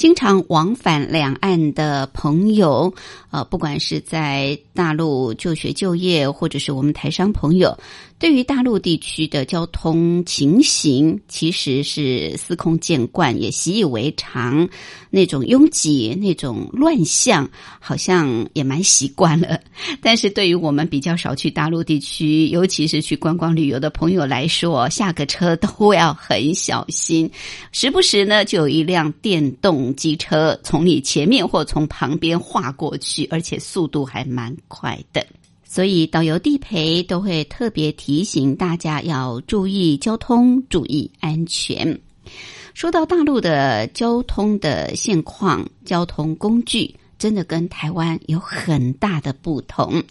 经常往返两岸的朋友，呃，不管是在大陆就学就业，或者是我们台商朋友，对于大陆地区的交通情形，其实是司空见惯，也习以为常。那种拥挤、那种乱象，好像也蛮习惯了。但是对于我们比较少去大陆地区，尤其是去观光旅游的朋友来说，下个车都要很小心，时不时呢就有一辆电动机车从你前面或从旁边划过去，而且速度还蛮快的。所以导游地陪都会特别提醒大家要注意交通，注意安全。说到大陆的交通的现况，交通工具真的跟台湾有很大的不同，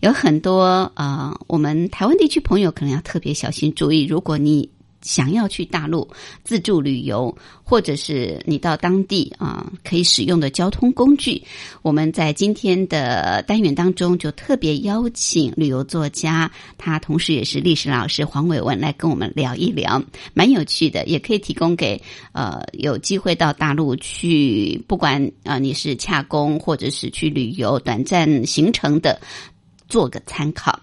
有很多呃，我们台湾地区朋友可能要特别小心注意，如果你。想要去大陆自助旅游，或者是你到当地啊可以使用的交通工具，我们在今天的单元当中就特别邀请旅游作家，他同时也是历史老师黄伟文来跟我们聊一聊，蛮有趣的，也可以提供给呃有机会到大陆去，不管啊你是洽工或者是去旅游短暂行程的。做个参考。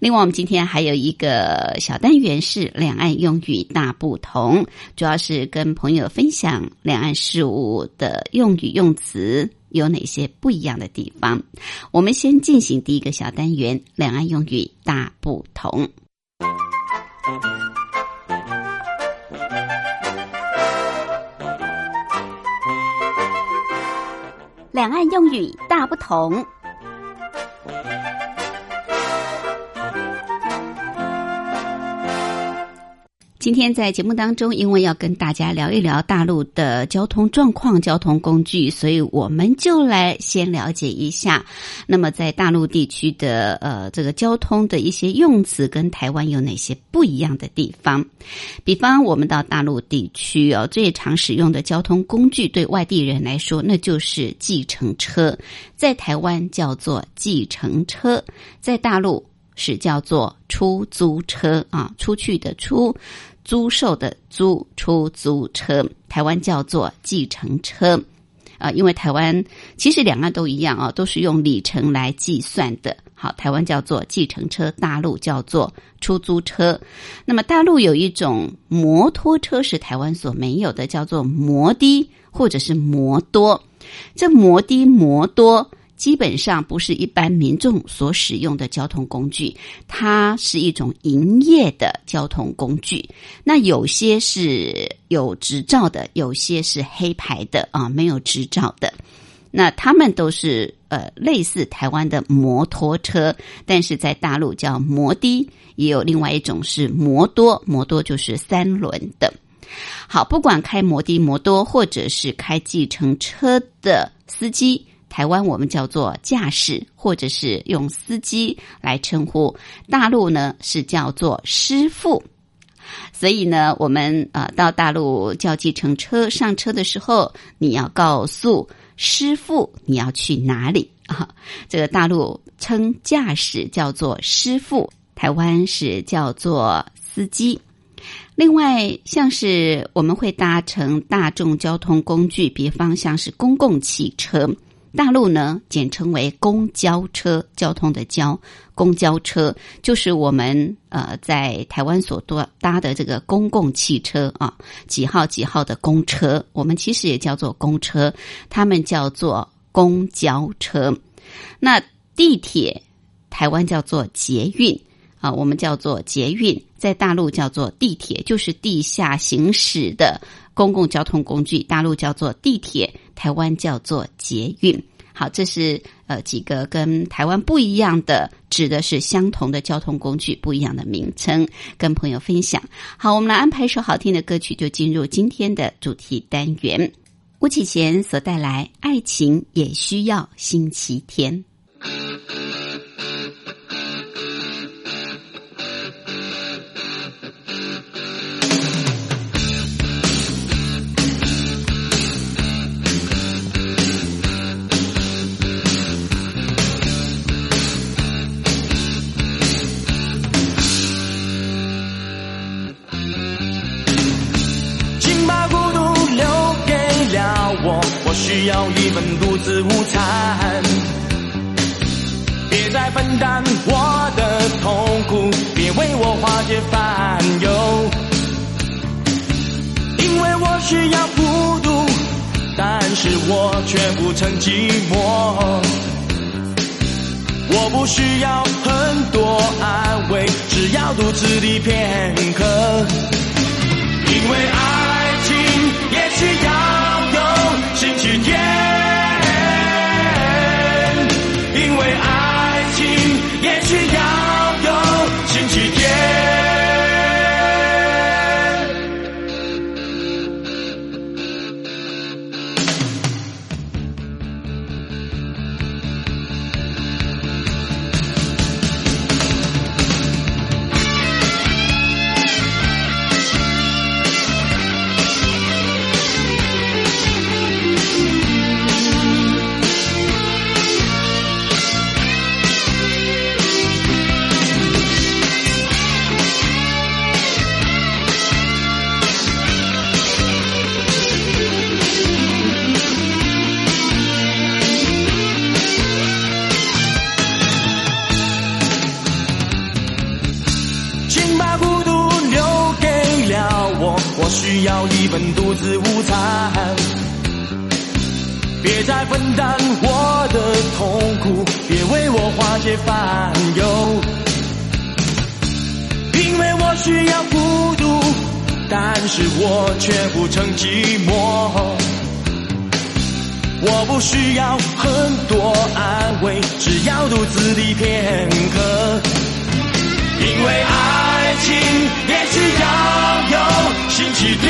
另外，我们今天还有一个小单元是两岸用语大不同，主要是跟朋友分享两岸事物的用语用词有哪些不一样的地方。我们先进行第一个小单元：两岸用语大不同。两岸用语大不同。今天在节目当中，因为要跟大家聊一聊大陆的交通状况、交通工具，所以我们就来先了解一下。那么在大陆地区的呃这个交通的一些用词，跟台湾有哪些不一样的地方？比方我们到大陆地区哦，最常使用的交通工具，对外地人来说，那就是计程车，在台湾叫做计程车，在大陆是叫做出租车啊，出去的出。租售的租出租车，台湾叫做计程车，啊，因为台湾其实两岸都一样啊，都是用里程来计算的。好，台湾叫做计程车，大陆叫做出租车。那么大陆有一种摩托车是台湾所没有的，叫做摩的或者是摩多。这摩的摩多。基本上不是一般民众所使用的交通工具，它是一种营业的交通工具。那有些是有执照的，有些是黑牌的啊，没有执照的。那他们都是呃类似台湾的摩托车，但是在大陆叫摩的，也有另外一种是摩多，摩多就是三轮的。好，不管开摩的、摩多，或者是开计程车的司机。台湾我们叫做驾驶，或者是用司机来称呼。大陆呢是叫做师傅。所以呢，我们呃到大陆叫计程车上车的时候，你要告诉师傅你要去哪里啊？这个大陆称驾驶叫做师傅，台湾是叫做司机。另外，像是我们会搭乘大众交通工具，比方像是公共汽车。大陆呢，简称为公交车，交通的交，公交车就是我们呃在台湾所多搭的这个公共汽车啊，几号几号的公车，我们其实也叫做公车，他们叫做公交车。那地铁，台湾叫做捷运啊，我们叫做捷运，在大陆叫做地铁，就是地下行驶的。公共交通工具，大陆叫做地铁，台湾叫做捷运。好，这是呃几个跟台湾不一样的，指的是相同的交通工具，不一样的名称，跟朋友分享。好，我们来安排一首好听的歌曲，就进入今天的主题单元。吴启贤所带来《爱情也需要星期天》。我我需要一份独自午餐，别再分担我的痛苦，别为我化解烦忧。因为我需要孤独，但是我却不曾寂寞。我不需要很多安慰，只要独自的片刻。因为爱情也需要。星期天，因为爱情也需要有星期天。别再分担我的痛苦，别为我化解烦忧，因为我需要孤独，但是我却不曾寂寞。我不需要很多安慰，只要独自的片刻，因为爱情也需要有星期天。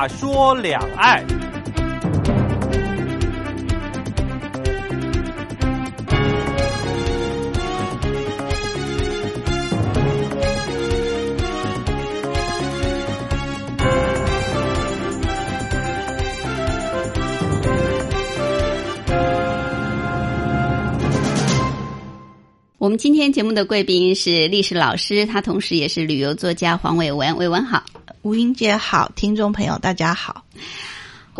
话说两岸。我们今天节目的贵宾是历史老师，他同时也是旅游作家黄伟文。伟文好，吴英姐好，听众朋友大家好。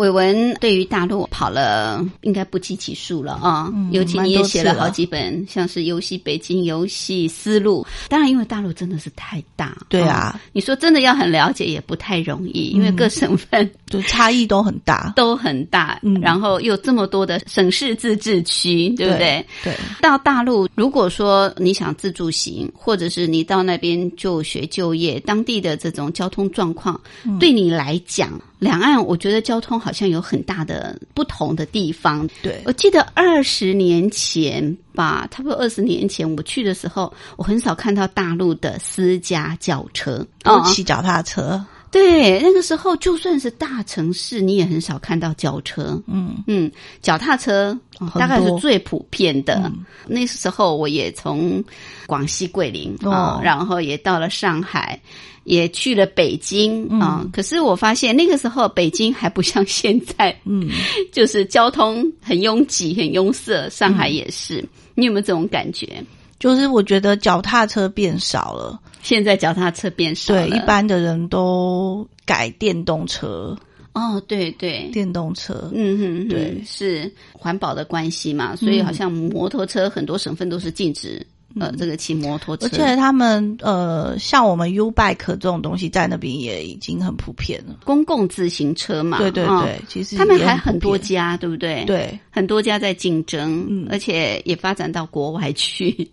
伟文对于大陆跑了应该不计其数了啊，嗯尤其你也写了好几本，像是《游戏北京》《游戏思路》。当然，因为大陆真的是太大，对啊。哦你说真的要很了解也不太容易，因为各省份就差异都很大，都很大，嗯。然后又这么多的省市自治区，对不对？对，到大陆，如果说你想自助行，或者是你到那边就学就业，当地的这种交通状况，嗯。对你来讲，两岸我觉得交通好像有很大的不同的地方。对。我记得二十年前吧，差不多二十年前我去的时候，我很少看到大陆的私家轿车，都骑脚踏车，对，那个时候就算是大城市，你也很少看到轿车。嗯，嗯，脚踏车、哦大概是最普遍的。嗯那时候我也从广西桂林哦啊、然后也到了上海，也去了北京啊、可是我发现那个时候北京还不像现在，嗯，就是交通很拥挤、很拥塞。上海也是，你有没有这种感觉？就是我觉得脚踏车变少了，现在脚踏车变少了，对，一般的人都改电动车，哦，对对，电动车，嗯哼，对。嗯是环保的关系嘛，所以好像摩托车很多省份都是禁止、呃这个骑摩托车，而且他们呃，像我们 U Bike 这种东西，在那边也已经很普遍了。公共自行车嘛，对对哦对，其实他们也还很多家，对不对？，对，很多家在竞争，嗯。而且也发展到国外去。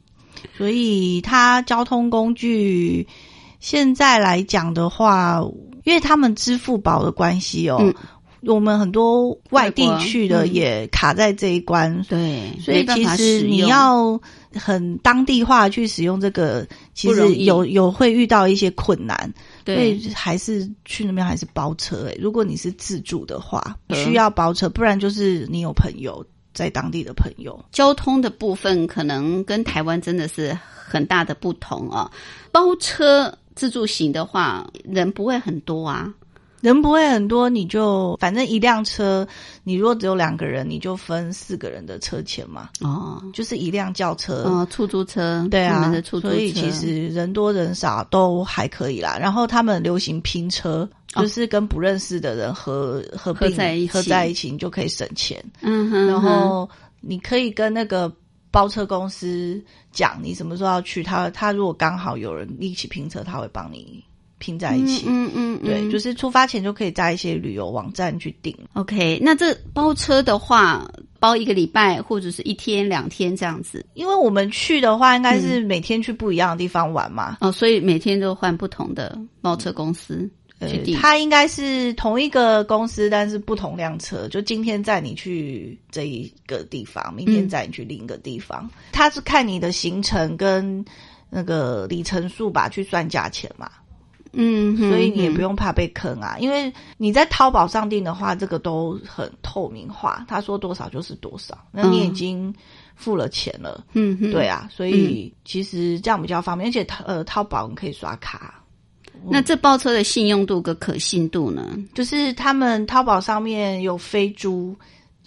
所以它交通工具现在来讲的话，因为他们支付宝的关系哦，嗯我们很多外地去的嗯也卡在这一关。对，所以其实你要很当地化去使用这个，其实有有会遇到一些困难，所对以还是去那边还是包车、欸。如果你是自助的话，嗯需要包车，不然就是你有朋友在当地的朋友。交通的部分可能跟台湾真的是很大的不同啊。包车自助行的话，人不会很多啊。人不会很多，你就反正一辆车，你如果只有两个人，你就分四个人的车钱嘛，哦，就是一辆轿车。哦，出租车，对啊的出，租车，所以其实人多人少都还可以啦。然后他们流行拼车，哦就是跟不认识的人合合并合在一起合在一起，你就可以省钱。嗯哼，然后你可以跟那个包车公司讲你什么时候要去，他他如果刚好有人一起拼车，他会帮你拼在一起。嗯嗯嗯，对，就是是出发前就可以在一些旅游网站去订。OK。那这包车的话，包一个礼拜或者是一天两天这样子因为我们去的话，应该是每天去不一样的地方玩嘛。哦，所以每天都换不同的包车公司呃去订。它应该是同一个公司，但是不同辆车。就今天载你去这一个地方，明天载你去另一个地方。它是看你的行程跟那个里程数吧，去算价钱嘛。嗯哼，所以你也不用用怕被坑啊，因为你在淘宝上订的话，这个都很透明化，他说多少就是多少，那你已经付了钱了，嗯哼，对啊，所以其实这样比较方便，而且淘呃淘宝你可以刷卡，那这包车的信用度跟可信度呢？就是他们淘宝上面有飞猪。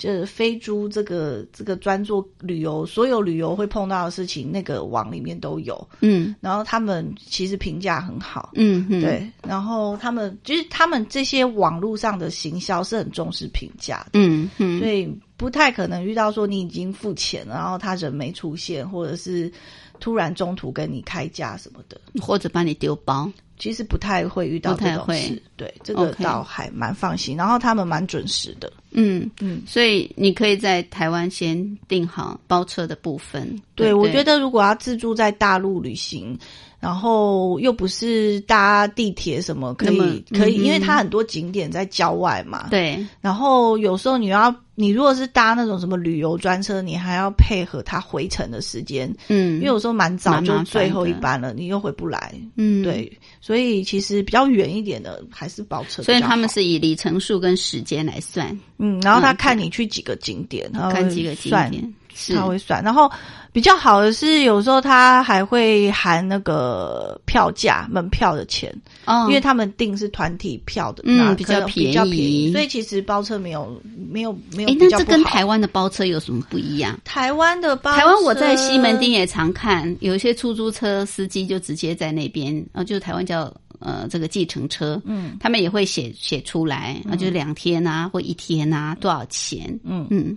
就是飞猪这个这个专做旅游，所有旅游会碰到的事情，那个网里面都有。嗯然后他们其实评价很好，嗯嗯，对，然后他们就是他们这些网络上的行销是很重视评价的，嗯哼，所以不太可能遇到说你已经付钱了，然后他人没出现，或者是突然中途跟你开价什么的，或者把你丢包。其实不太会遇到这种事。对，这个倒还蛮放心。然后他们蛮准时的，嗯嗯，所以你可以在台湾先订好包车的部分。对，不我觉得如果要自助在大陆旅行，然后又不是搭地铁什么，可以可以，嗯因为它很多景点在郊外嘛，对，然后有时候你要，你如果是搭那种什么旅游专车，你还要配合它回程的时间，嗯，因为有时候蛮早就最后一班了，你又回不来。嗯，对，所以其实比较远一点的还是包车所以他们是以里程数跟时间来算，嗯，然后他嗯看你去几个景点，他会看几个景点是。他会算，然后比较好的是，有时候他还会含那个票价、门票的钱，哦，因为他们订是团体票的，嗯比较便宜，所以其实包车没有没有没有那这跟台湾的包车有什么不一样？台湾的包车，台湾我在西门町也常看，有一些出租车司机就直接在那边，呃，就是台湾叫呃这个计程车，嗯。他们也会写写出来，啊，就是两天啊或一天啊多少钱，嗯，嗯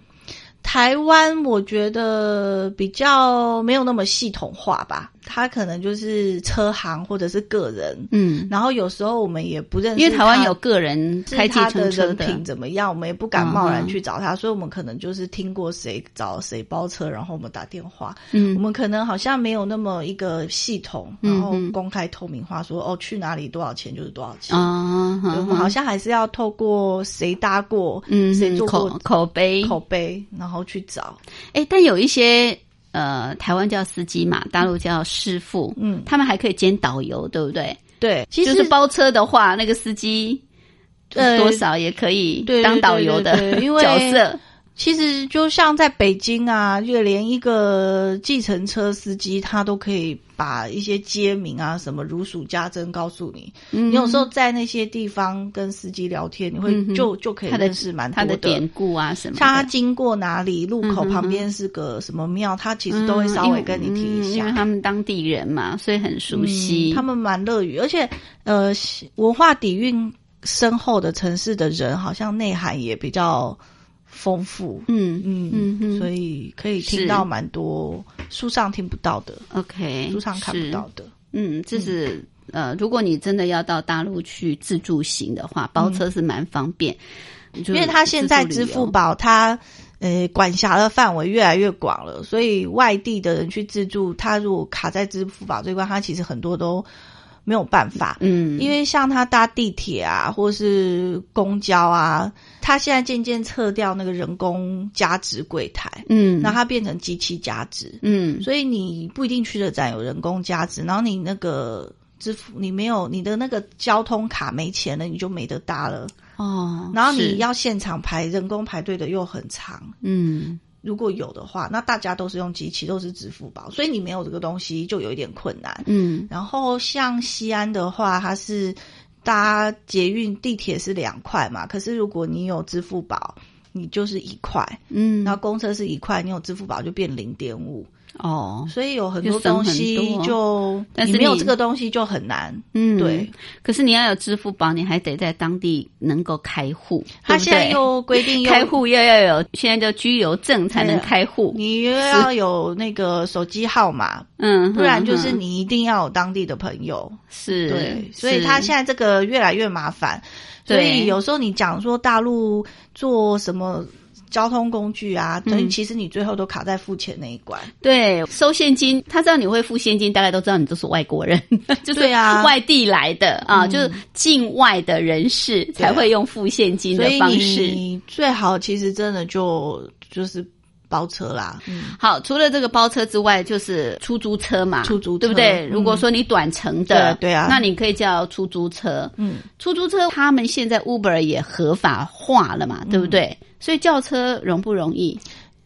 台湾我觉得比较没有那么系统化吧，他可能就是车行或者是个人，嗯，然后有时候我们也不认识，因为台湾有个人是开计他的程车的，人品怎么样，我们也不敢贸然嗯去找他，所以我们可能就是听过谁找谁包车，然后我们打电话，嗯。我们可能好像没有那么一个系统，嗯然后嗯公开透明化说哦去哪里多少钱就是多少钱。啊，对我们好像还是要透过谁搭过，嗯谁做口过口碑。口碑，然后去找。哎，但有一些呃，台湾叫司机嘛，大陆叫师傅，嗯他们还可以兼导游，对不对？对，其实就是包车的话，那个司机呃多少也可以当导游的角色。其实就像在北京啊，就连一个计程车司机他都可以把一些街名啊什么如数家珍告诉你。嗯你有时候在那些地方跟司机聊天，你会嗯就就可以他的认识蛮多他的典故啊什么他经过哪里，路口旁边是个什么庙，他其实都会稍微跟你提一嗯因为下。他们当地人嘛，所以很熟悉。嗯他们蛮乐于，而且呃，文化底蕴深厚的城市的人，好像内涵也比较丰富。嗯嗯嗯嗯所以可以是听到蛮多书上听不到的，OK，书上看不到的。嗯，这是、呃，如果你真的要到大陆去自助行的话，包车是蛮方便，因因为他现在支付宝它呃管辖的范围越来越广了，所以外地的人去自助，他如果卡在支付宝这一关，他其实很多都没有办法。嗯，因为像他搭地铁啊，或是公交啊，他现在渐渐撤掉那个人工加值柜台，嗯，那它变成机器加值，嗯。所以你不一定去的站有人工加值，然后你那个支付你没有你的那个交通卡没钱了，你就没得搭了，哦，然后你要现场排人工排队的又很长。嗯如果有的话，那大家都是用机器，都是支付宝，所以你没有这个东西就有一点困难。嗯。然后像西安的话，它是搭捷运、地铁是两块嘛，可是如果你有支付宝，你就是一块，嗯，然后公车是一块，你有支付宝就变零点五，哦，所以有很多东西就但是没有这个东西就很难。嗯。对，可是你要有支付宝，你还得在当地能够开户，他现在又规定又开户要要有现在叫居留证才能开户，你又要有那个手机号码，嗯，不然就是你一定要有当地的朋友。是，对，所以他现在这个越来越麻烦。所以有时候你讲说大陆做什么交通工具啊，等于嗯其实你最后都卡在付钱那一关。对，收现金，他知道你会付现金，大概都知道你都是外国人，就是对啊外地来的啊，嗯就是境外的人士才会用付现金的方式。你最好其实真的就就是包车啦。嗯，好，除了这个包车之外，就是出租车嘛，出租车对不对？嗯如果说你短程的，对对啊那你可以叫出租车。嗯，出租车他们现在 Uber 也合法化了嗯嘛，对不对？所以叫车容不容易？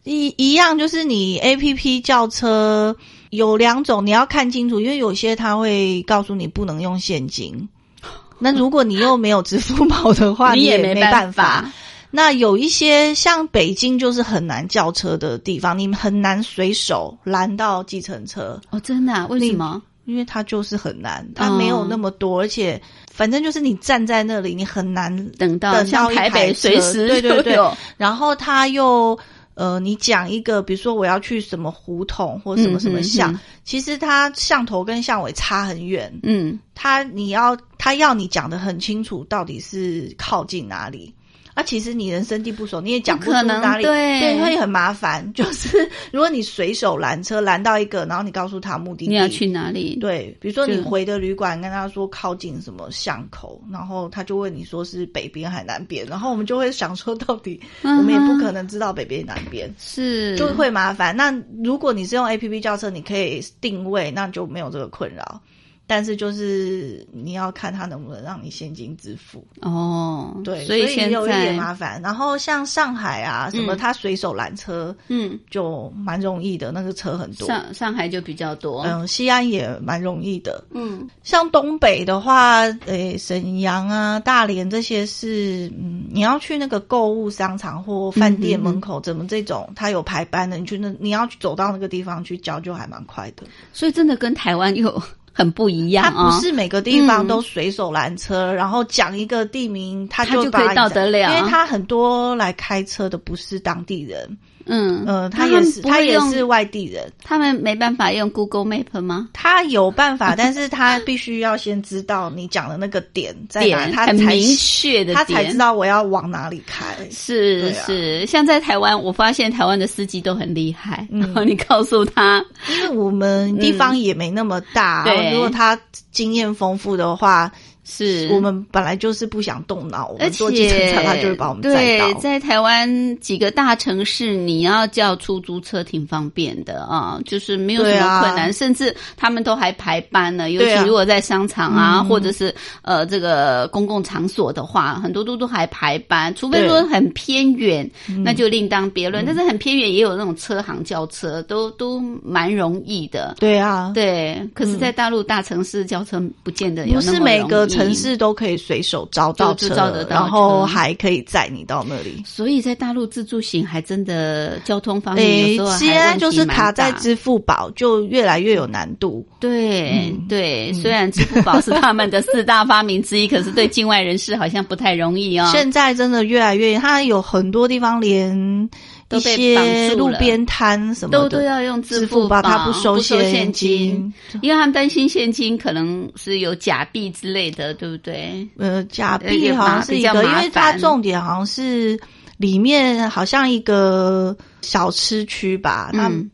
一一样就是你 A P P 叫车有两种，你要看清楚，因为有些他会告诉你不能用现金。那如果你又没有支付宝的话，你也也没办办法。那有一些像北京就是很难叫车的地方，你很难随手拦到计程车，哦，真的、啊？为什么？因为它就是很难，它没有那么多，而且反正就是你站在那里，你很难等到等像台北随时对对对然后他又呃，你讲一个，比如说我要去什么胡同或什么什么巷，嗯嗯其实它巷头跟巷尾差很远，嗯，他你要他要你讲的很清楚，到底是靠近哪里。啊，其实你人生地不熟，你也讲不出哪里，对对，会很麻烦。就是 如果你随手拦车拦到一个，然后你告诉他目的地，你要去哪里？对，比如说你回的旅馆，跟他说靠近什么巷口，然后他就问你说是北边还南边，然后我们就会想说，到底 我们也不可能知道北边南边，是就会麻烦。那如果你是用 A P P 叫车，你可以定位，那就没有这个困扰。但是就是你要看他能不能让你现金支付，哦，对，所以现有一点麻烦。然后像上海啊，什么嗯他随手拦车嗯，就蛮容易的，那个车很多。上上海就比较多，嗯，西安也蛮容易的。嗯像东北的话，诶，沈阳啊、大连这些是，嗯，你要去那个购物商场或饭店门口，怎么这种他有排班的，你去那你要去走到那个地方去交，就还蛮快的。所以真的跟台湾有很不一样它啊、不是每个地方嗯。都随手拦车，然后讲一个地名，他它就可以到得了。因为他很多来开车的不是当地人，嗯呃，他也是他也是外地人，他们没办法用 Google Map 吗？他有办法，但是他必须要先知道你讲的那个点在哪，他才很明确的他才知道我要往哪里开。是、啊是，像在台湾，我发现台湾的司机都很厉害。嗯然后你告诉他，因为我们地方也没那么大，对如果他经验丰富的话，是。我们本来就是不想动脑，而且车他就会把我们载对，到。在台湾几个大城市，你要叫出租车挺方便的啊，就是没有什么困难，甚至他们都还排班呢。尤其如果在商场啊，嗯。或者是呃这个公共场所的话，很多都都还排班，除非说很偏远，嗯。那就另当别论。但是很偏远也有那种车行叫车，都都蛮容易的。对啊，对，可是，在大陆大城市叫车不见得有不那么是每个城市都可以随手招到就车，然后还可以载你到那里。所以在大陆自助行还真的交通方面有诶时候，还现在就是卡在支付宝，就越来越有难度。对、嗯对，虽然支付宝是他们的四大发明之一，可是对境外人士好像不太容易哦。现在真的越来越，它有很多地方连一都被绑些住路边摊什么都的都要用支付宝，他不收现现金，因为他们担心现金可能是有假币之类的，对不对？呃，假币好像是一个，因为它重点好像是里面好像一个小吃区吧，它、嗯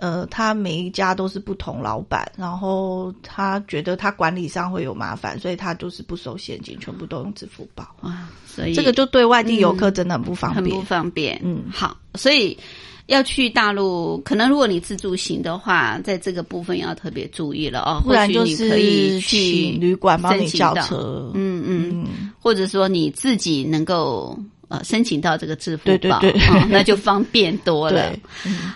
呃，他每一家都是不同老板，然后他觉得他管理上会有麻烦，所以他就是不收现金，全部都用支付宝。哇，所以这个就对外地游客真的很不方便。很不方便。嗯好，所以要去大陆，可能如果你自助行的话，在这个部分要特别注意了哦。不然就是你可以是去旅馆帮你叫车。嗯嗯，嗯，或者说你自己能够。呃，申请到这个支付宝，对对对。哦那就方便多了。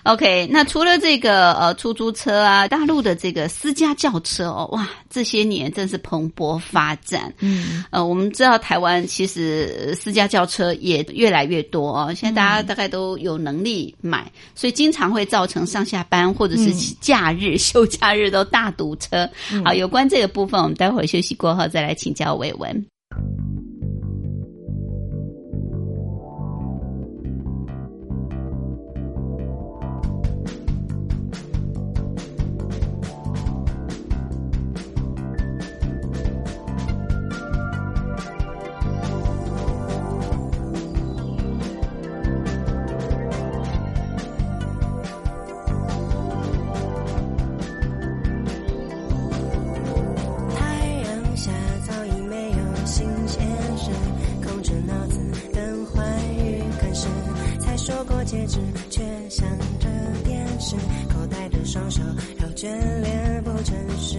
OK，那除了这个呃出租车啊，大陆的这个私家轿车哦，哇，这些年真是蓬勃发展。嗯，呃，我们知道台湾其实呃私家轿车也越来越多哦，现在大嗯。家大概都有能力买，所以经常会造成上下班或者是假日、休假日都大堵车。嗯。好，有关这个部分，我们待会儿休息过后再来请教伟文。过戒指，却想着电视，口袋的双手又眷恋不诚实，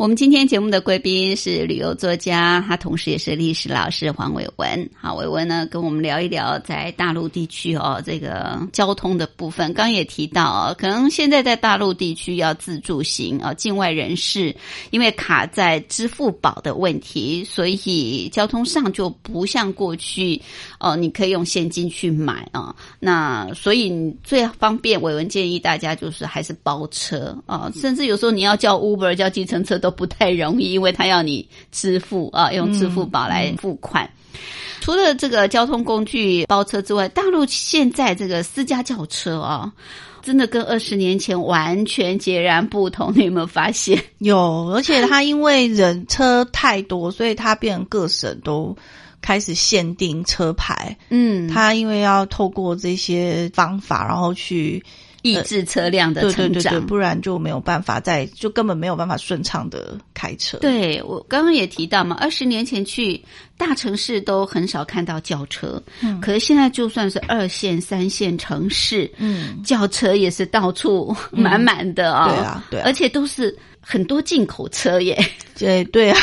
我们今天节目的贵宾是旅游作家，他同时也是历史老师黄伟文。好，伟文呢跟我们聊一聊在大陆地区哦这个交通的部分。刚也提到哦，可能现在在大陆地区要自助行啊，境外人士因为卡在支付宝的问题，所以交通上就不像过去哦，你可以用现金去买啊。那所以最方便，伟文建议大家就是还是包车啊，甚至有时候你要叫 Uber 叫计程车都。不太容易，因为他要你支付啊，用支付宝来付款。除了这个交通工具包车之外，大陆现在这个私家轿车啊，真的跟二十年前完全截然不同。你有没有发现？有，而且它因为人车太多，所以它变各省都开始限定车牌。嗯，它因为要透过这些方法，然后去。抑制车辆的成长，不然就没有办法在，就根本没有办法顺畅的开车。对我刚刚也提到嘛，二十年前去大城市都很少看到轿车，嗯，可是现在就算是二线、三线城市，嗯，轿车也是到处 满满的啊，对啊，对，而且都是很多进口车耶，对对啊。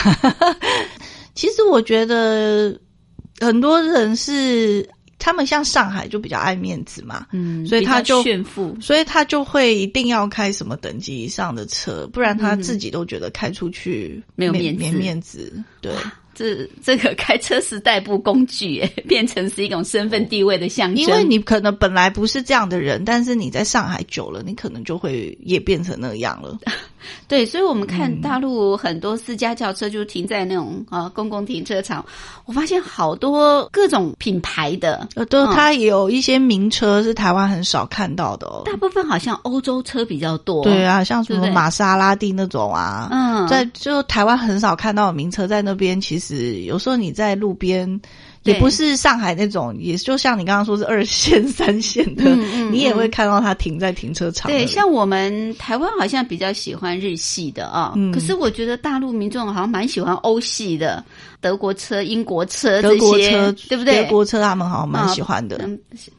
其实我觉得很多人是。他们像上海就比较爱面子嘛，嗯，所以他就炫富，所以他就会一定要开什么等级以上的车，不然他自己都觉得开出去没有面子，面子，对。这这个开车是代步工具，变成是一种身份地位的象征。因为你可能本来不是这样的人，但是你在上海久了，你可能就会也变成那样了。对，所以，我们看大陆很多私家轿车就停在那种啊公共停车场，我发现好多各种品牌的，呃，都它有一些名车是台湾很少看到的哦。大部分好像欧洲车比较多。对啊，像什么玛莎拉蒂那种啊，嗯，在就台湾很少看到名车，在那边其实。是有时候你在路边，也不是上海那种，也就像你刚刚说是二线、三线的，你也会看到它停在停车场。对，像我们台湾好像比较喜欢日系的啊，可是我觉得大陆民众好像蛮喜欢欧系的。德国车、英国车这些，对不对？德国车他们好像蛮喜欢的。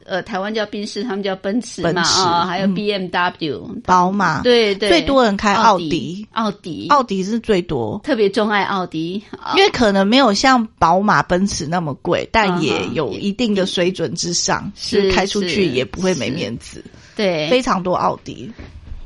呃，台湾叫宾士，他们叫奔驰嘛啊，还有 B M W、宝马，对对，最多人开奥迪，奥迪，奥迪。是最多，特别钟爱奥迪，因为可能没有像宝马、奔驰那么贵，但也有一定的水准之上，是开出去也不会没面子。对，非常多奥迪。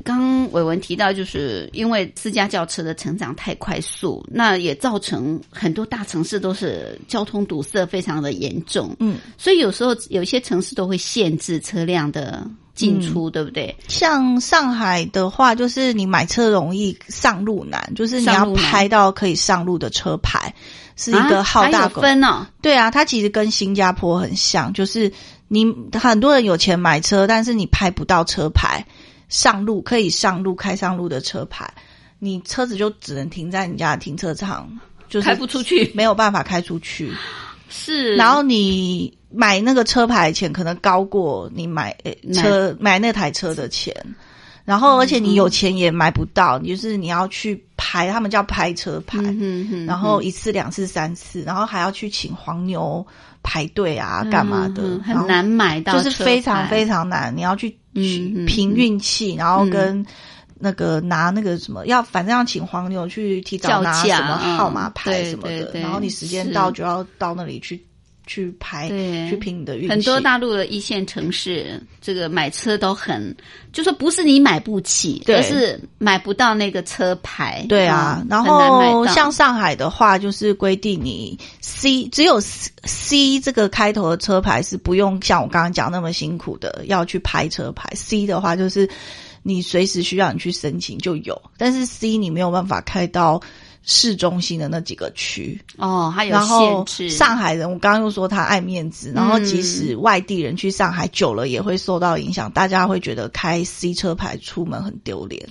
刚伟文提到，就是因为私家轿车的成长太快速，那也造成很多大城市都是交通堵塞非常的严重。嗯，所以有时候有些城市都会限制车辆的进出，对不对？像上海的话，就是你买车容易上路难，就是你要拍到可以上路的车牌，是一个好大分哦。对啊，它其实跟新加坡很像，就是你很多人有钱买车，但是你拍不到车牌。上路可以上路开上路的车牌，你车子就只能停在你家的停车场，就是开不出去，没有办法开出去。是，然后你买那个车牌钱可能高过你买车买那台车的钱，然后而且你有钱也买不到，就是你要去拍，他们叫拍车牌，然后一次两次三次，然后还要去请黄牛排队啊，干嘛的，很难买到，就是非常非常难，你要去。嗯，凭运气，然后跟那个拿那个什么，要反正要请黄牛去提早拿什么号码牌什么的，然后你时间到就要到那里去去排，去拼你的运气。很多大陆的一线城市，这个买车都很，就说不是你买不起，而是买不到那个车牌。对啊，然后像上海的话，就是规定你 C 只有 C 这个开头的车牌是不用像我刚刚讲那么辛苦的要去拍车牌。C 的话就是你随时需要你去申请就有，但是 C 你没有办法开到市中心的那几个区。哦，还有然后限制。上海人，我刚刚又说他爱面子，然后即使外地人去上海久了也会受到影响，大家会觉得开 C 车牌出门很丢脸，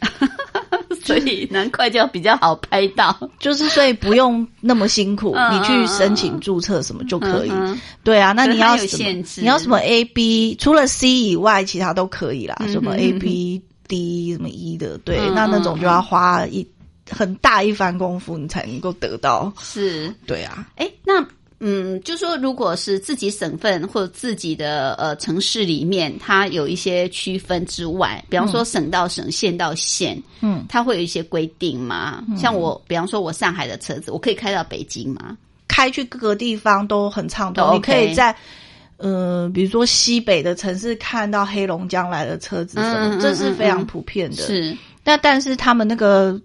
所以难怪就比较好拍到。就是所以不用那么辛苦，嗯你去申请注册什么就可以。对啊，那你要有什么限制你要什么 A B，除了 C 以外，其他都可以啦，嗯什么 A B D 什么一的，对，嗯那那种就要花一很大一番功夫，你才能够得到。是，对啊，哎，那嗯，就说如果是自己省份或者自己的呃城市里面，它有一些区分之外，比方说省到省、县到县，嗯，它会有一些规定吗？像我，比方说我上海的车子，我可以开到北京吗？开去各个地方都很畅通，你可以在。呃，比如说西北的城市看到黑龙江来的车子什么，嗯嗯这是非常普遍的。是，那但是他们那个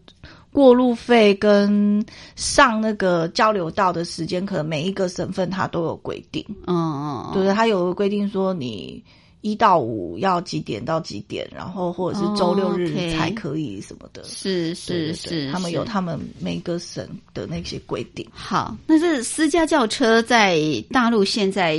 过路费跟上那个交流道的时间，可能每一个省份它都有规定，嗯嗯，对？它有规定说你一到五要几点到几点，然后或者是周六日才可以什么的。是是是，他们有他们每个省的那些规定。好，那这私家轿车在大陆现在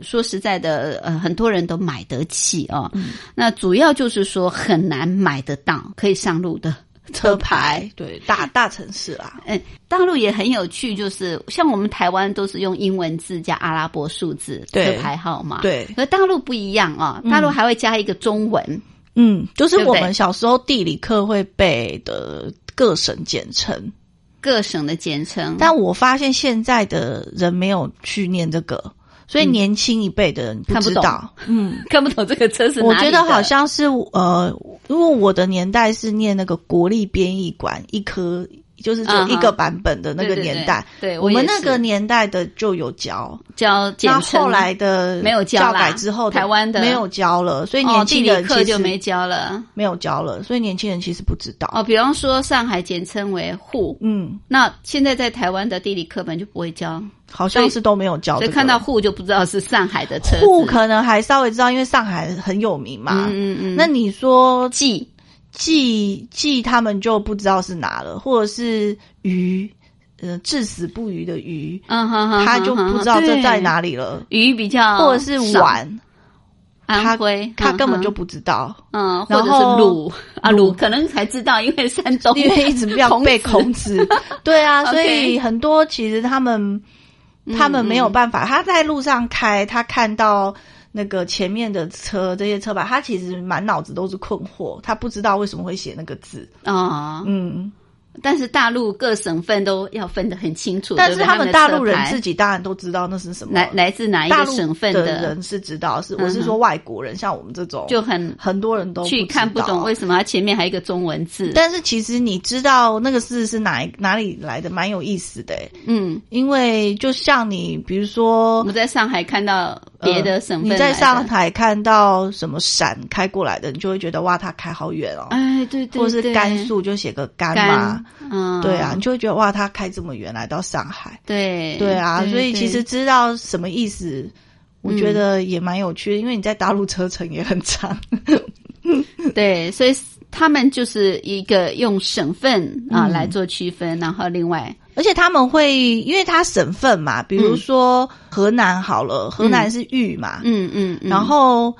说实在的，呃，很多人都买得起哦。嗯那主要就是说很难买得到可以上路的 车牌。对大大城市啊，嗯，大陆也很有趣，就是像我们台湾都是用英文字加阿拉伯数字对。车牌号嘛，。对，而大陆不一样啊、大陆还会加一个中文，嗯，就是我们小时候地理课会背的各省简称，各省的简称。但我发现现在的人没有去念这个，所以年轻一辈的人不看不懂知道。嗯，看不懂这个车是哪我觉得好像是呃，因为我的年代是念那个国立编译馆一科。就是就一个版本的那个对对对年代，对我我们那个年代的就有教，叫简那。后来的没有教教改之后台湾的没有教了，所以哦，年轻人其实课就没教了。没有教了，所以年轻人其实不知道。哦，比方说上海简称为沪，嗯，那现在在台湾的地理课本就不会教，好像是都没有教、这个。所以看到沪就不知道是上海的车沪。可能还稍微知道，因为上海很有名嘛。嗯嗯嗯，那你说记季季他们就不知道是哪了，或者是鱼，呃，至死不渝的鱼，嗯哼哼，他就不知道这在。哪里了。鱼比较或者是少碗，安徽，他根本就嗯不知道，嗯，或者是鲁啊鲁鲁可能才知道，因为山东因为一直要被孔子。对啊，所以很多其实他们他们没有办法，他在路上开，他看到。那个前面的车，这些车牌，他其实满脑子都是困惑，他不知道为什么会写那个字。啊，嗯，但是大陆各省份都要分得很清楚，但是他们大陆人自己当然都知道那是什么。来来自哪一个省份的？人是知道，是我是说外国人，像我们这种就很很多人都去看不懂为什么它前面还有一个中文字。但是其实你知道那个字是哪一哪里来的，蛮有意思的。欸。嗯，因为就像你，比如说我们在上海看到别的省份、呃你在上，海看到什么陕开过来的，你就会觉得哇，它开好远哦。哎，对对，或是甘肃就写个甘嘛。甘，，嗯，对啊，你就会觉得哇，他开这么远来到上海，对对啊，所以其实知道什么意思，我觉得也蛮有趣的，因为你在大陆车程也很长，对，所以他们就是一个用省份啊、嗯。来做区分，然后另外而且他们会，因为它省份嘛，比如说河南好了，河南是豫嘛，嗯嗯，嗯。然后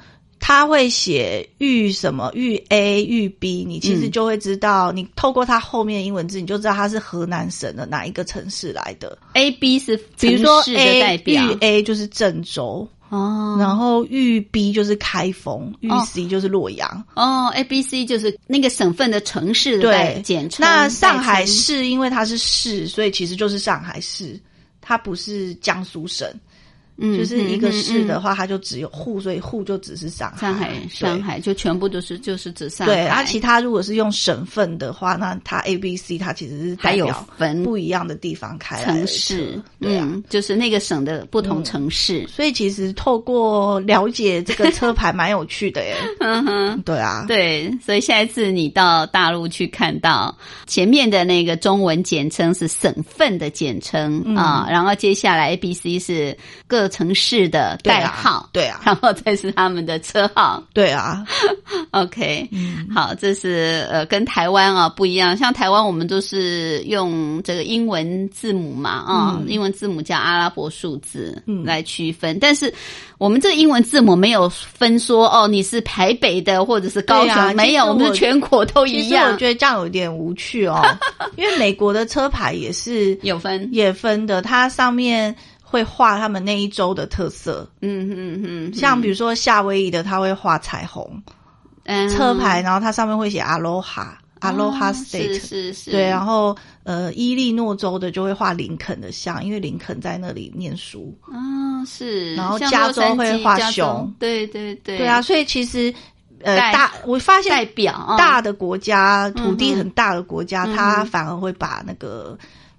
他会写豫什么豫 A 豫 B，你其实就会知道，你透过它后面的英文字，你就知道它是河南省的哪一个城市来的。A B 是比如说城市的代 A 表豫 A 就是郑州，哦，然后豫 B 就是开封，豫哦 C 就是洛阳。哦，A B C 就是那个省份的城市的对，简称。那上海市因为它是市，所以其实就是上海市，它不是江苏省。嗯就是一个市的话，它就只有沪，所以沪就只是上海。嗯上海上海就全部都是就是指上海，对，它其他如果是用省份的话，那它 A、B、C 它其实是还有分不一样的地方开城市，对啊。嗯，就是那个省的不同城市。所以其实透过了解这个车牌蛮有趣的耶，嗯哼。对啊，对，所以下一次你到大陆去看到前面的那个中文简称是省份的简称、嗯啊，然后接下来 A、B、C 是各城市的代号，对啊。然后再是他们的车号。对啊，OK，嗯。好，这是呃跟台湾啊不一样，像台湾我们都是用这个英文字母嘛啊、嗯。英文字母加阿拉伯数字嗯。来区分，但是我们这个英文字母没有分说哦你是台北的或者是高雄，没有，我们是全国都一样。实我觉，得这样有点无趣哦，因为美国的车牌也是 有分，也分的，它上面会画他们那一州的特色，嗯嗯嗯，像比如说夏威夷的，他会画彩虹嗯。车牌，然后它上面会写 Aloha。Aloha 哦 State，、是是是，对，然后呃，伊利诺州的就会画林肯的像，因为林肯在那里念书。哦是，然后加州会画熊。对对对，对啊，所以其实呃大，我发代现表啊大的国家、土地很大的国家，嗯它反而会把那个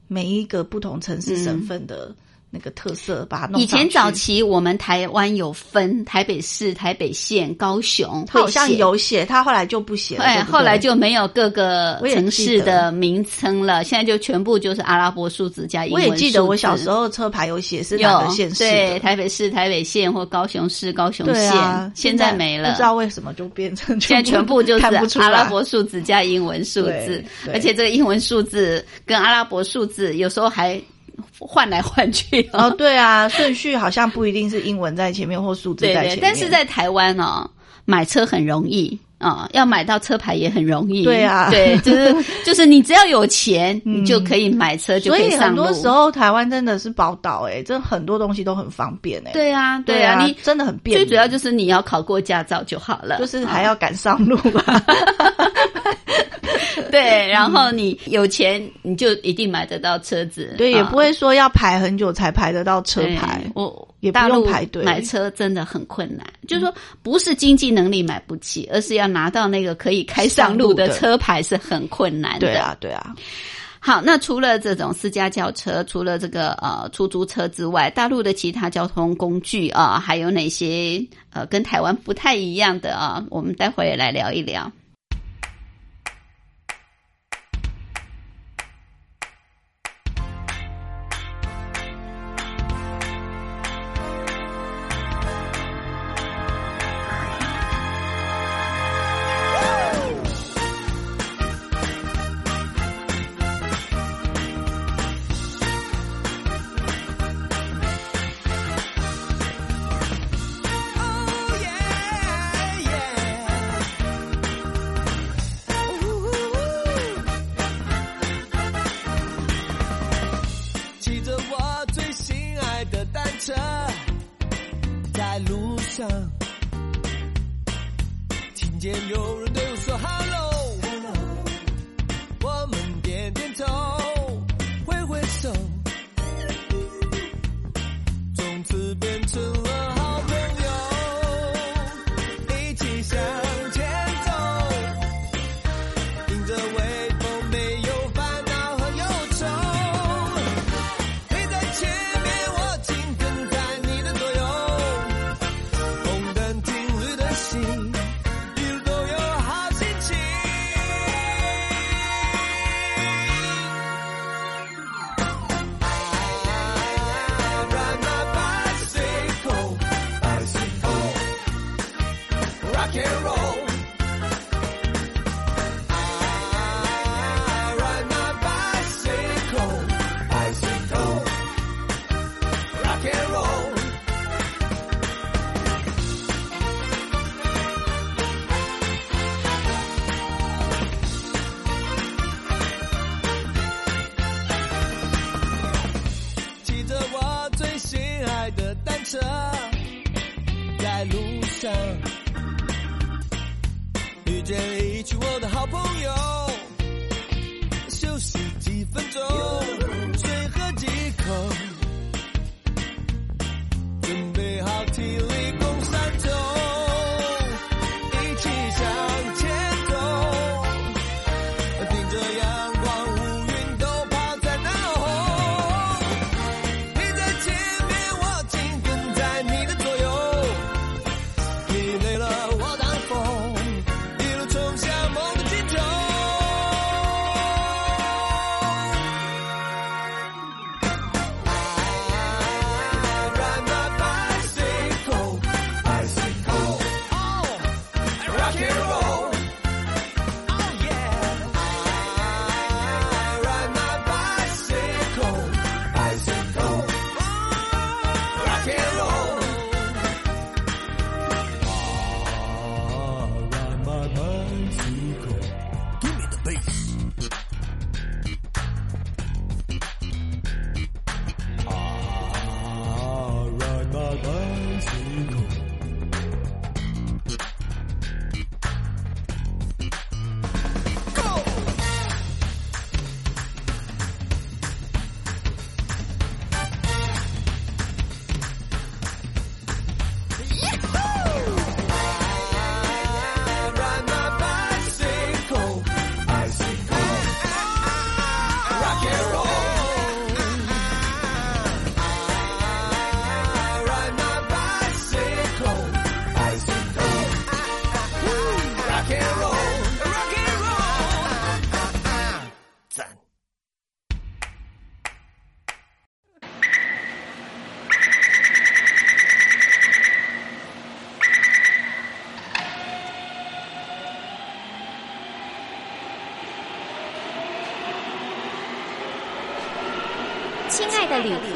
每一个不同城市嗯省份的那个特色把它弄以前早期我们台湾有分台北市、台北县、高雄，好像。有写，他后来就不写了。哎，对对后来就没有各个城市的名称了，现在就全部就是阿拉伯数字加英文数字。我也记得我小时候车牌有写是哪有个县市对。台北市、台北县或高雄市、高雄对啊县，，现在没了，不知道为什么就变成现在全部就是阿拉伯数字加英文数字而且这个英文数字跟阿拉伯数字有时候还换来换去哦，对啊，顺序好像不一定是英文在前面或数字在前面，但是在台湾哦，买车很容易啊、要买到车牌也很容易。对啊对，就是 就是你只要有钱，嗯你就可以买车，就所以上路。很多时候台湾真的是宝岛哎，真的很多东西都很方便哎。对啊，对啊，你真的很便利，最主要就是你要考过驾照就好了，就是啊还要赶上路吧。对，然后你有钱，你就一定买得到车子。对，也啊不会说要排很久才排得到车牌。我也不用排队买车真的很困难，就是说不是经济能力买不起，而是要拿到那个可以开上路的车牌是很困难的。对啊，对啊，好，那除了这种私家轿车，除了这个呃出租车之外，大陆的其他交通工具啊、还有哪些呃跟台湾不太一样的啊？我们待会儿来聊一聊。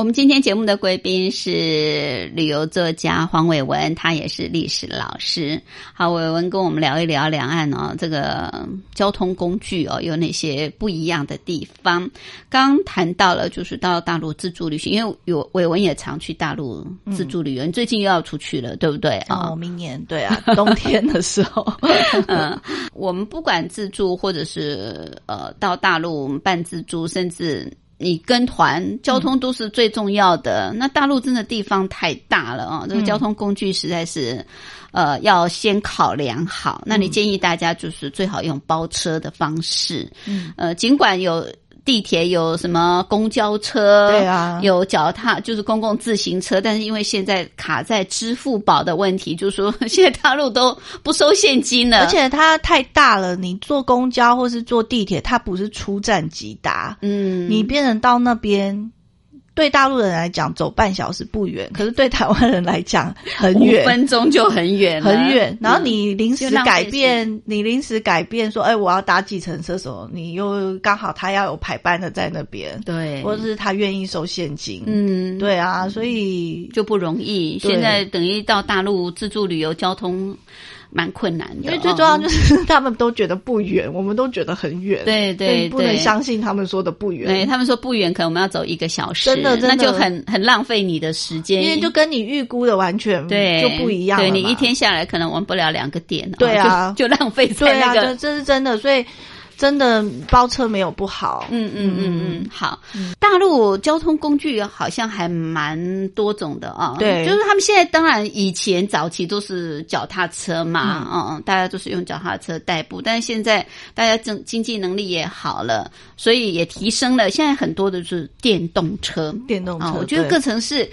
我们今天节目的贵宾是旅游作家黄伟文，他也是历史老师。好，伟文跟我们聊一聊两岸哦，这个交通工具哦有哪些不一样的地方？刚谈到了就是到大陆自助旅行，因为有伟文也常去大陆自助旅游，你最近又要出去了，对不对啊？哦，明年对啊，冬天的时候，嗯，我们不管自助或者是呃到大陆我们办自助，甚至你跟团，交通都是最重要的。那大陆真的地方太大了啊，这个交通工具实在是呃要先考量好。那你建议大家就是最好用包车的方式，嗯呃，尽管有。地铁有什么公交车？对啊有脚踏就是公共自行车，但是因为现在卡在支付宝的问题，就是说 现在大陆都不收现金了，而且它太大了，你坐公交或是坐地铁，它不是出站即达，嗯，你变成到那边。对大陆人来讲，走半小时不远，可是对台湾人来讲很五远，分钟就很远，很远。然后你临时改变，你临时改变说，哎，我要搭计程车什么，你又刚好他要有排班的在那边，对，或者是他愿意收现金，嗯，对啊，所以就不容易。对现在等于到大陆自助旅游交通蛮困难的，因为最重要哦。就是他们都觉得不远，我们都觉得很远，对对对，不能相信他们说的不远，对他们说不远，可能我们要走一个小时，真的真的。那就很很浪费你的时间，因为就跟你预估的完全对就不一样对你一天下来可能玩不了两个点，哦对啊。就就浪费在那个这这是真的，所以真的包车没有不好，嗯嗯嗯嗯，好。大陆交通工具好像还蛮多种的啊，对。就是他们现在当然以前早期都是脚踏车嘛，嗯。嗯大家都是用脚踏车代步，但是现在大家经经济能力也好了，所以也提升了，现在很多的是电动车，电动车，啊，我觉得各城市。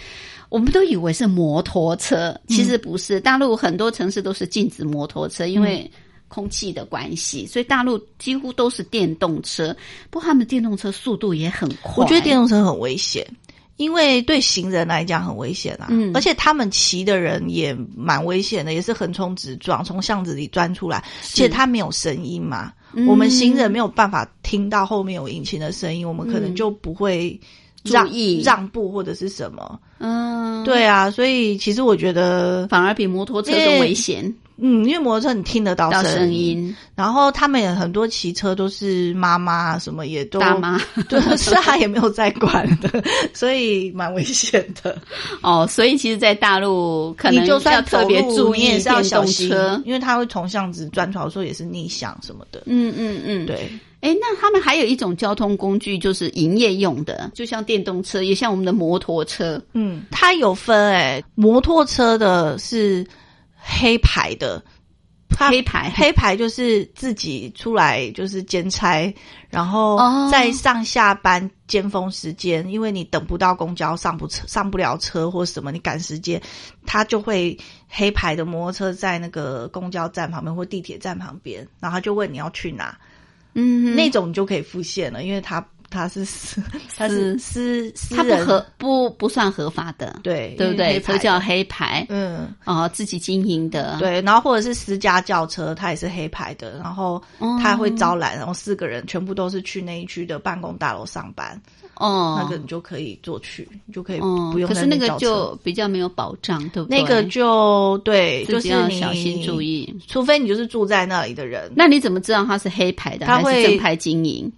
我们都以为是摩托车，其实不是。大陆很多城市都是禁止摩托车，因为空气的关系，所以大陆几乎都是电动车。不过他们电动车速度也很快。我觉得电动车很危险。因为对行人来讲很危险啊，嗯而且他们骑的人也蛮危险的，也是横冲直撞，从巷子里钻出来，而且他没有声音嘛，嗯我们行人没有办法听到后面有引擎的声音，我们可能就不会让让步或者是什么，嗯，，对啊，所以其实我觉得，反而比摩托车更危险，嗯，因为摩托车你听得到到声声音，然后他们也很多骑车都是妈妈什么也都大妈 对，是他也没有在管的，所以蛮危险的。哦，所以其实，在大陆可能你就要算特别注意你也是要电动小心车，。因为他会从巷子钻出来，有时候也是逆向什么的。嗯嗯嗯，。对，哎，那他们还有一种交通工具，就是营业用的，就像电动车，也像我们的摩托车。嗯，它有分诶、摩托车的是黑牌的。黑牌黑牌就是自己出来就是兼差，然后哦。在上下班尖峰时间，因为你等不到公交上不车上不了车或什么，你赶时间，他就会黑牌的摩托车在那个公交站旁边或地铁站旁边，然后他就问你要去哪，嗯那种你就可以付现了，因为他他是私他是私私它不合不不算合法的，对对不对？因为黑牌这叫黑牌，嗯。哦，自己经营的，，对，然后或者是私家轿车，它也是黑牌的，然后哦它会招揽，然后四个人全部都是去那一区的办公大楼上班，哦，那个你就可以做去，你就可以哦不，用可是那个就比较没有保障，对不对？那个就对，就是要小心注，意。除非你就是住在那里的人，那你怎么知道他是黑牌的还是正牌经营？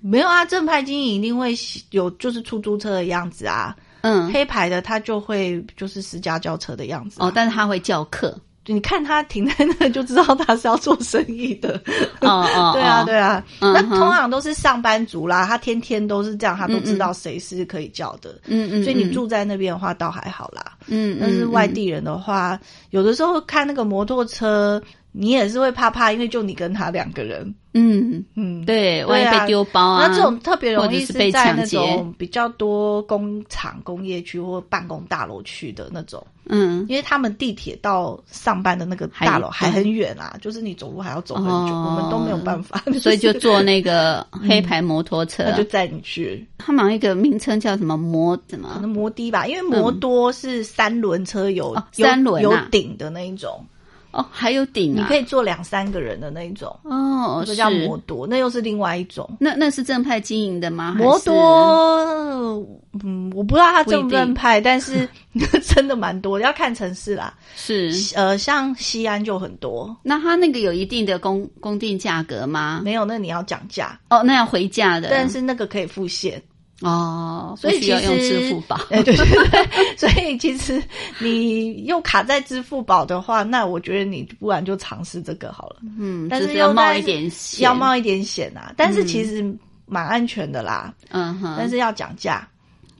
没有啊，正牌经营一定会有就是出租车的样子啊，嗯，黑牌的他就会就是私家轿车的样子啊、哦，但是他会叫客，你看他停在那就知道他是要做生意的。哦 哦，对啊，哦对啊，那通常都是上班族啦，他天天都是这样，他都知道谁是可以叫的。嗯嗯，所以你嗯，住在那边的话，倒还好啦。嗯，但是嗯外地人的话，有的时候看那个摩托车，你也是会怕怕，因为就你跟他两个人，嗯，嗯，对，万一啊被丢包啊，那这种特别容易是被在那抢劫种比较多工厂、工业区或办公大楼区的那种，嗯，因为他们地铁到上班的那个大楼还很远啊，就是你走路还要走很久，哦。我们都没有办法，所以就坐那个 黑牌摩托车，他就载你去，他们有一个名称叫什么？摩怎么？可能摩的吧，因为摩多是三轮车有、哦三轮啊。有顶的那一种，哦，还有顶啊，你可以坐两三个人的那一种，哦，这叫是摩多，那又是另外一种。那那是正派经营的吗？摩多，嗯，我不知道它正不正派，但是 真的蛮多，要看城市啦。是？呃，像西安就很多，那它那个有一定的公公定价格吗？没有那你要讲价，哦，那要回价的，但是那个可以付现。哦，所以不需要其实用支付宝。哎，对对对，所以其实你又卡在支付宝的话，那我觉得你不然就尝试这个好了。嗯，但是是要冒一点险，要冒一点险啊，但是其实蛮安全的啦，嗯哼，但是要讲价。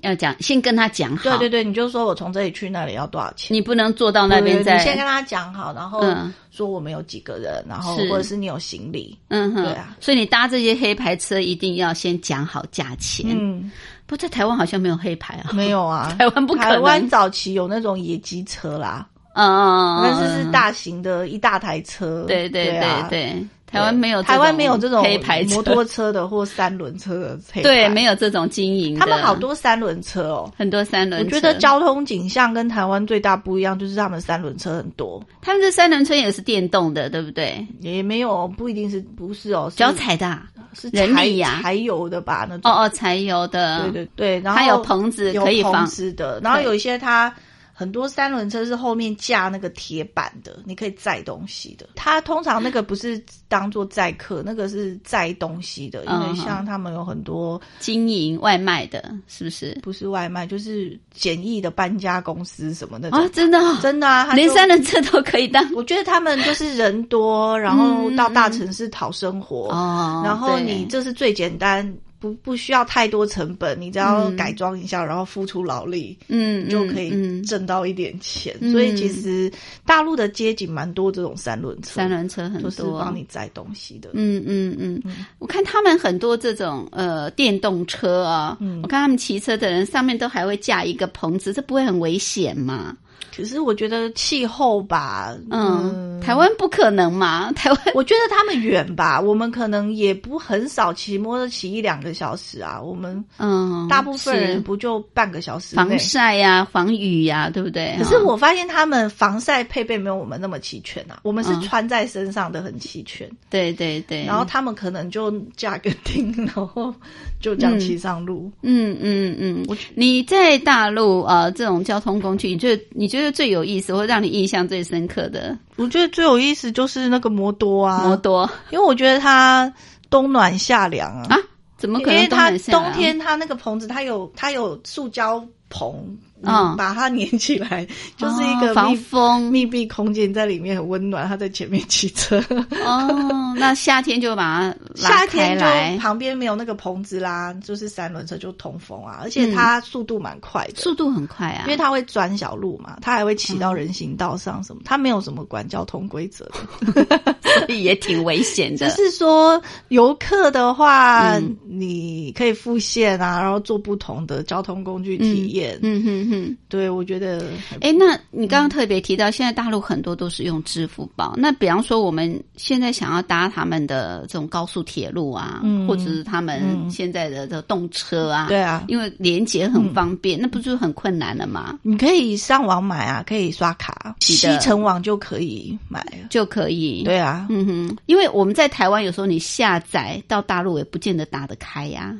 要讲先跟他讲好，对对对，你就说我从这里去那里要多少钱。你不能坐到那边再你先跟他讲好，然后嗯。说我们有几个人，然后或者是你有行李，嗯哼，对啊。所以你搭这些黑牌车一定要先讲好价钱。嗯，不过在台湾好像没有黑牌啊，没有啊，台湾不可能。台湾早期有那种野鸡车啦，嗯嗯，嗯但是是大型的一大台车，对对对啊。对，台湾没有这台湾种没有这种黑牌车。摩托车的或三轮车的黑牌，对，没有这种经营，他们好多三轮车哦。很多三轮车，我觉得交通景象跟台湾最大不一样，就是他们三轮车很多，他们这三轮车也是电动的，对不对？也没有不一定是不是哦，脚踩的啊是柴人力呀柴油的吧那种。哦哦，柴油的，对对对，然后它有棚子可以放。子的，然后有一些它很多三轮车是后面架那个铁板的，你可以载东西的。它通常那个不是当做载客，那个是载东西的，因为嗯像他们有很多经营外卖的，是不是？不是外卖，就是简易的搬家公司什么的。啊，真的哦，真的啊，它连三轮车都可以当我觉得他们就是人多，然后到大城市讨生活，哦然后你这是最简单，不不需要太多成本，你只要嗯。改装一下，然后付出劳力，嗯就可以挣到一点钱。嗯。所以其实大陆的街景蛮多这种三轮车，三轮车很就是多，帮你载东西的。嗯嗯。嗯，我看他们很多这种呃电动车啊，嗯。我看他们骑车的人上面都还会架一个棚子，这不会很危险吗？可是我觉得气候吧，嗯，台湾不可能嘛，台湾我觉得他们远吧，我们可能也不很少骑摩托骑一两个小时啊，我们嗯，大部分人不就半个小时内？防晒呀、防雨呀、对不对？可是我发现他们防晒配备没有我们那么齐全啊，我们是嗯。穿在身上的很齐全，对对对，然后他们可能就 架个 钉，然后就这样骑上路。嗯嗯嗯，你在大陆呃这种交通工具，你觉得你觉得最有意思或让你印象最深刻的？我觉得最有意思就是那个摩多啊，摩多因为我觉得它冬暖夏凉啊，啊？怎么可能因为它冬天它那个棚子它有它有塑胶棚，嗯把它粘起来，就是一个密风密闭空间，在里面很温暖。他在前面骑车，哦，那夏天就把它夏天来就，旁边没有那个棚子啦，就是三轮车就通风啊，而且它速度蛮快的，速度很快啊，因为它会钻小路嘛，它还会骑到人行道上什么，它没有什么管交通规则的。所以也挺危险就的。是说，游客的话，嗯你可以复线啊，然后做不同的交通工具体验。嗯哼哼，对，我觉得很哎，那你刚刚特别提到，现在大陆很多都是用支付宝。那比方说，我们现在想要搭他们的这种高速铁路啊，嗯或者是他们嗯现在的这动车啊，对啊因为连接很方便，那不就很困难了吗？你可以上网买啊，可以刷卡，西城网就可以买啊。就可以。对啊，嗯哼，因为我们在台湾有时候你下载到大陆也不见得打得开呀、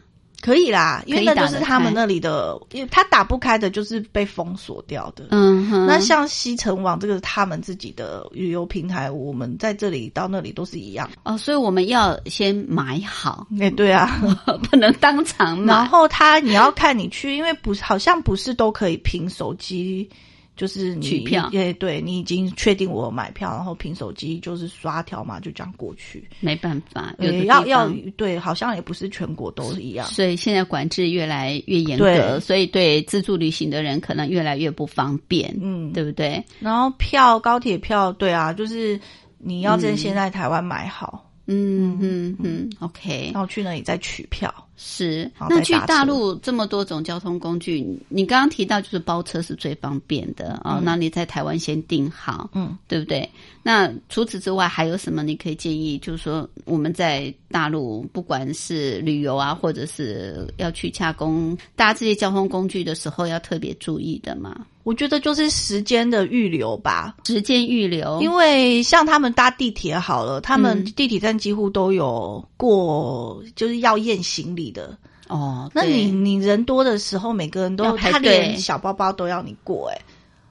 可以啦，因为那就是他们那里的，因为他打不开的，就是被封锁掉的。嗯哼，那像西城网这个是他们自己的旅游平台，我们在这里到那里都是一样。哦，所以我们要先买好，哎、对啊，不能当场买。然后他你要看你去，因为不是好像不是都可以凭手机，就是你取票哎，对你已经确定我有买票，然后凭手机就是刷条码就这样过去。没办法，要要对，好像也不是全国都一样。所以现在管制越来越严格，所以对自助旅行的人可能越来越不方便，嗯，对不对？然后票高铁票，对啊，就是你要真先在台湾买好，嗯嗯嗯，OK，然后去那里再取票。是。那去大陆这么多种交通工具，你刚刚提到就是包车是最方便的啊、那你在台湾先订好，嗯，对不对？那除此之外还有什么你可以建议？就是说我们在大陆不管是旅游啊，或者是要去洽公搭这些交通工具的时候，要特别注意的嘛？我觉得就是时间的预留吧，时间预留，因为像他们搭地铁好了，他们嗯地铁站几乎都有过，就是要验行李的。哦，那你你人多的时候，每个人都他排队。连小包包都要你过、哎、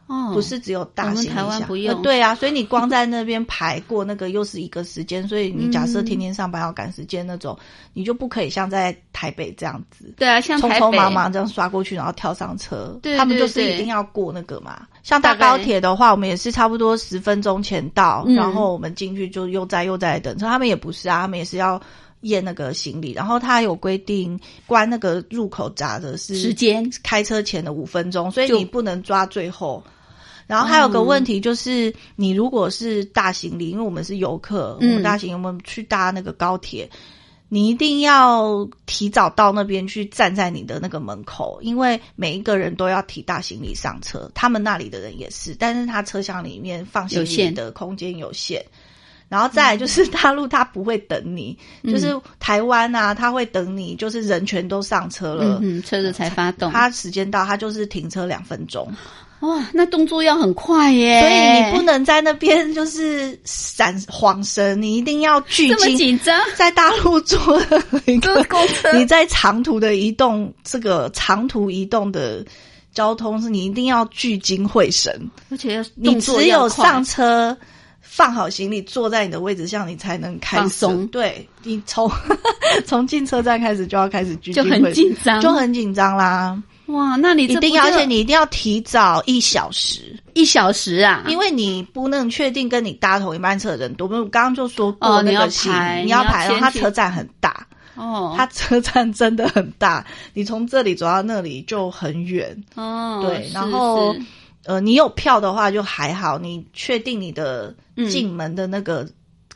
哦。不是只有大行李我们台湾不用。呃对啊，所以你光在那边排过那个又是一个时间，所以你假设天天上班要赶时间那种，你就不可以像在台北这样子。对啊，像匆匆忙忙这样刷过去，然后跳上车，对他们就是一定要过那个嘛。像搭大高铁的话，我们也是差不多十分钟前到，嗯。然后我们进去就又在又在等车。他们也不是啊，他们也是要验那个行李，然后他有规定关那个入口闸的是时间开车前的五分钟，所以你不能抓最后。然后还有个问题就是，你如果是大行李，因为我们是游客，嗯我们大行李，我们去搭那个高铁，你一定要提早到那边去站在你的那个门口，因为每一个人都要提大行李上车，他们那里的人也是，但是他车厢里面放行李的空间有限。然后再来就是大陆，他不会等你，嗯就是台湾啊，他会等你，就是人全都上车了，嗯，车子才发动。他时间到，他就是停车两分钟，哇，那动作要很快耶，所以你不能在那边就是闪晃神，你一定要聚精。紧张。在大陆坐一坐个公车你在长途的移动，这个长途移动的交通是你一定要聚精会神，而且要你只有上车。放好行李，坐在你的位置上，你才能开松。对你从 从进车站开始就要开始聚就很紧张，就很紧张啦。哇，那你一定要，而且你一定要提早一小时，一小时啊，因为你不能确定跟你搭同一班车的人多。我们刚刚就说过那个行排你要排，你要先去然后它车站很大，哦，它车站真的很大，你从这里走到那里就很远。哦，对，然后是呃，你有票的话就还好，你确定你的嗯进门的那个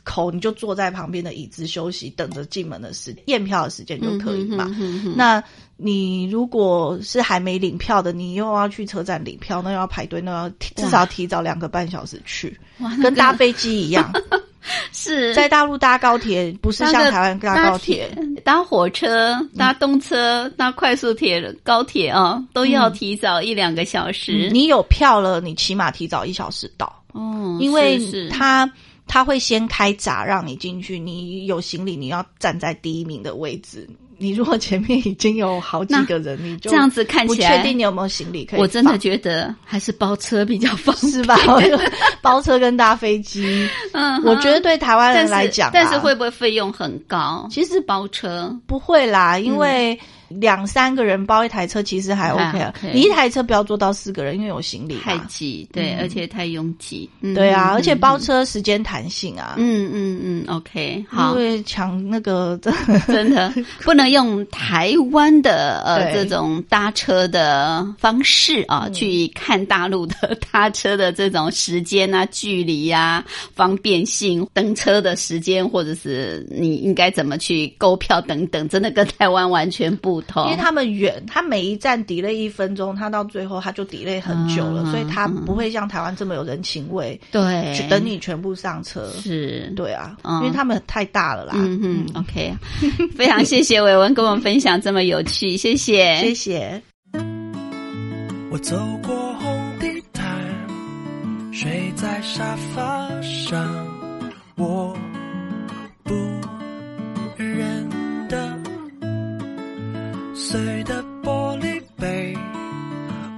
口，你就坐在旁边的椅子休息，等着进门的时验票的时间就可以嘛。嗯哼哼哼那你如果是还没领票的，你又要去车站领票，那要排队，那要至少提早两个半小时去，跟搭飞机一样。是。在大陆搭高铁不是像台湾搭搭高铁，搭火车、搭动车、搭快速铁、高铁啊，都要提早一两个小时。嗯你有票了，你起码提早一小时到，哦，因为他他会先开闸让你进去，你有行李你要站在第一名的位置。你如果前面已经有好几个人，你就这样子看起来不确定你有没有行李可以。我真的觉得还是包车比较方便，是吧？包车跟搭飞机，嗯，我觉得对台湾人来讲啊，但是会不会费用很高？其实包车不会啦，因为两三个人包一台车其实还 OK 啊。OK 你一台车不要坐到四个人，因为有行李太。挤，对，而且太拥挤。嗯对啊，嗯而且包嗯车时间弹性啊，嗯嗯嗯，OK，好因，为抢那个 真的不能用台湾的呃这种搭车的方式啊、嗯去看大陆的搭车的这种时间啊、距离啊、方便性、登车的时间，或者是你应该怎么去购票等等，真的跟台湾完全不同。因为他们远，他每一站 delay 一分钟，他到最后他就 delay 很久了，嗯所以他不会像台湾这么有人情味，对去等你全部上车。是对啊，嗯因为他们太大了啦。嗯哼，OK，非常谢谢伟文跟我们分享这么有趣，谢谢，谢谢。我走过红地毯，睡在沙发上，我不碎的玻璃杯，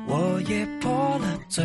我也破了嘴，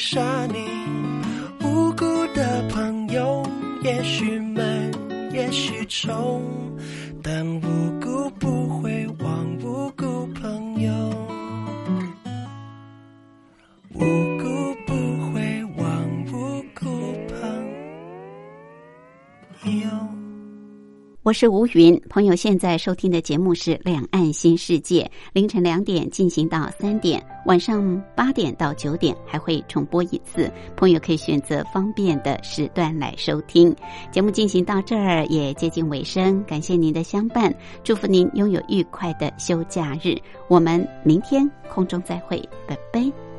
杀你，无辜的朋友，也许闷，也许丑。我是吴云，朋友现在收听的节目是《两岸新世界》，凌晨两点进行到三点，晚上八点到九点还会重播一次，朋友可以选择方便的时段来收听。节目进行到这儿也接近尾声，感谢您的相伴，祝福您拥有愉快的休假日。我们明天空中再会，拜拜。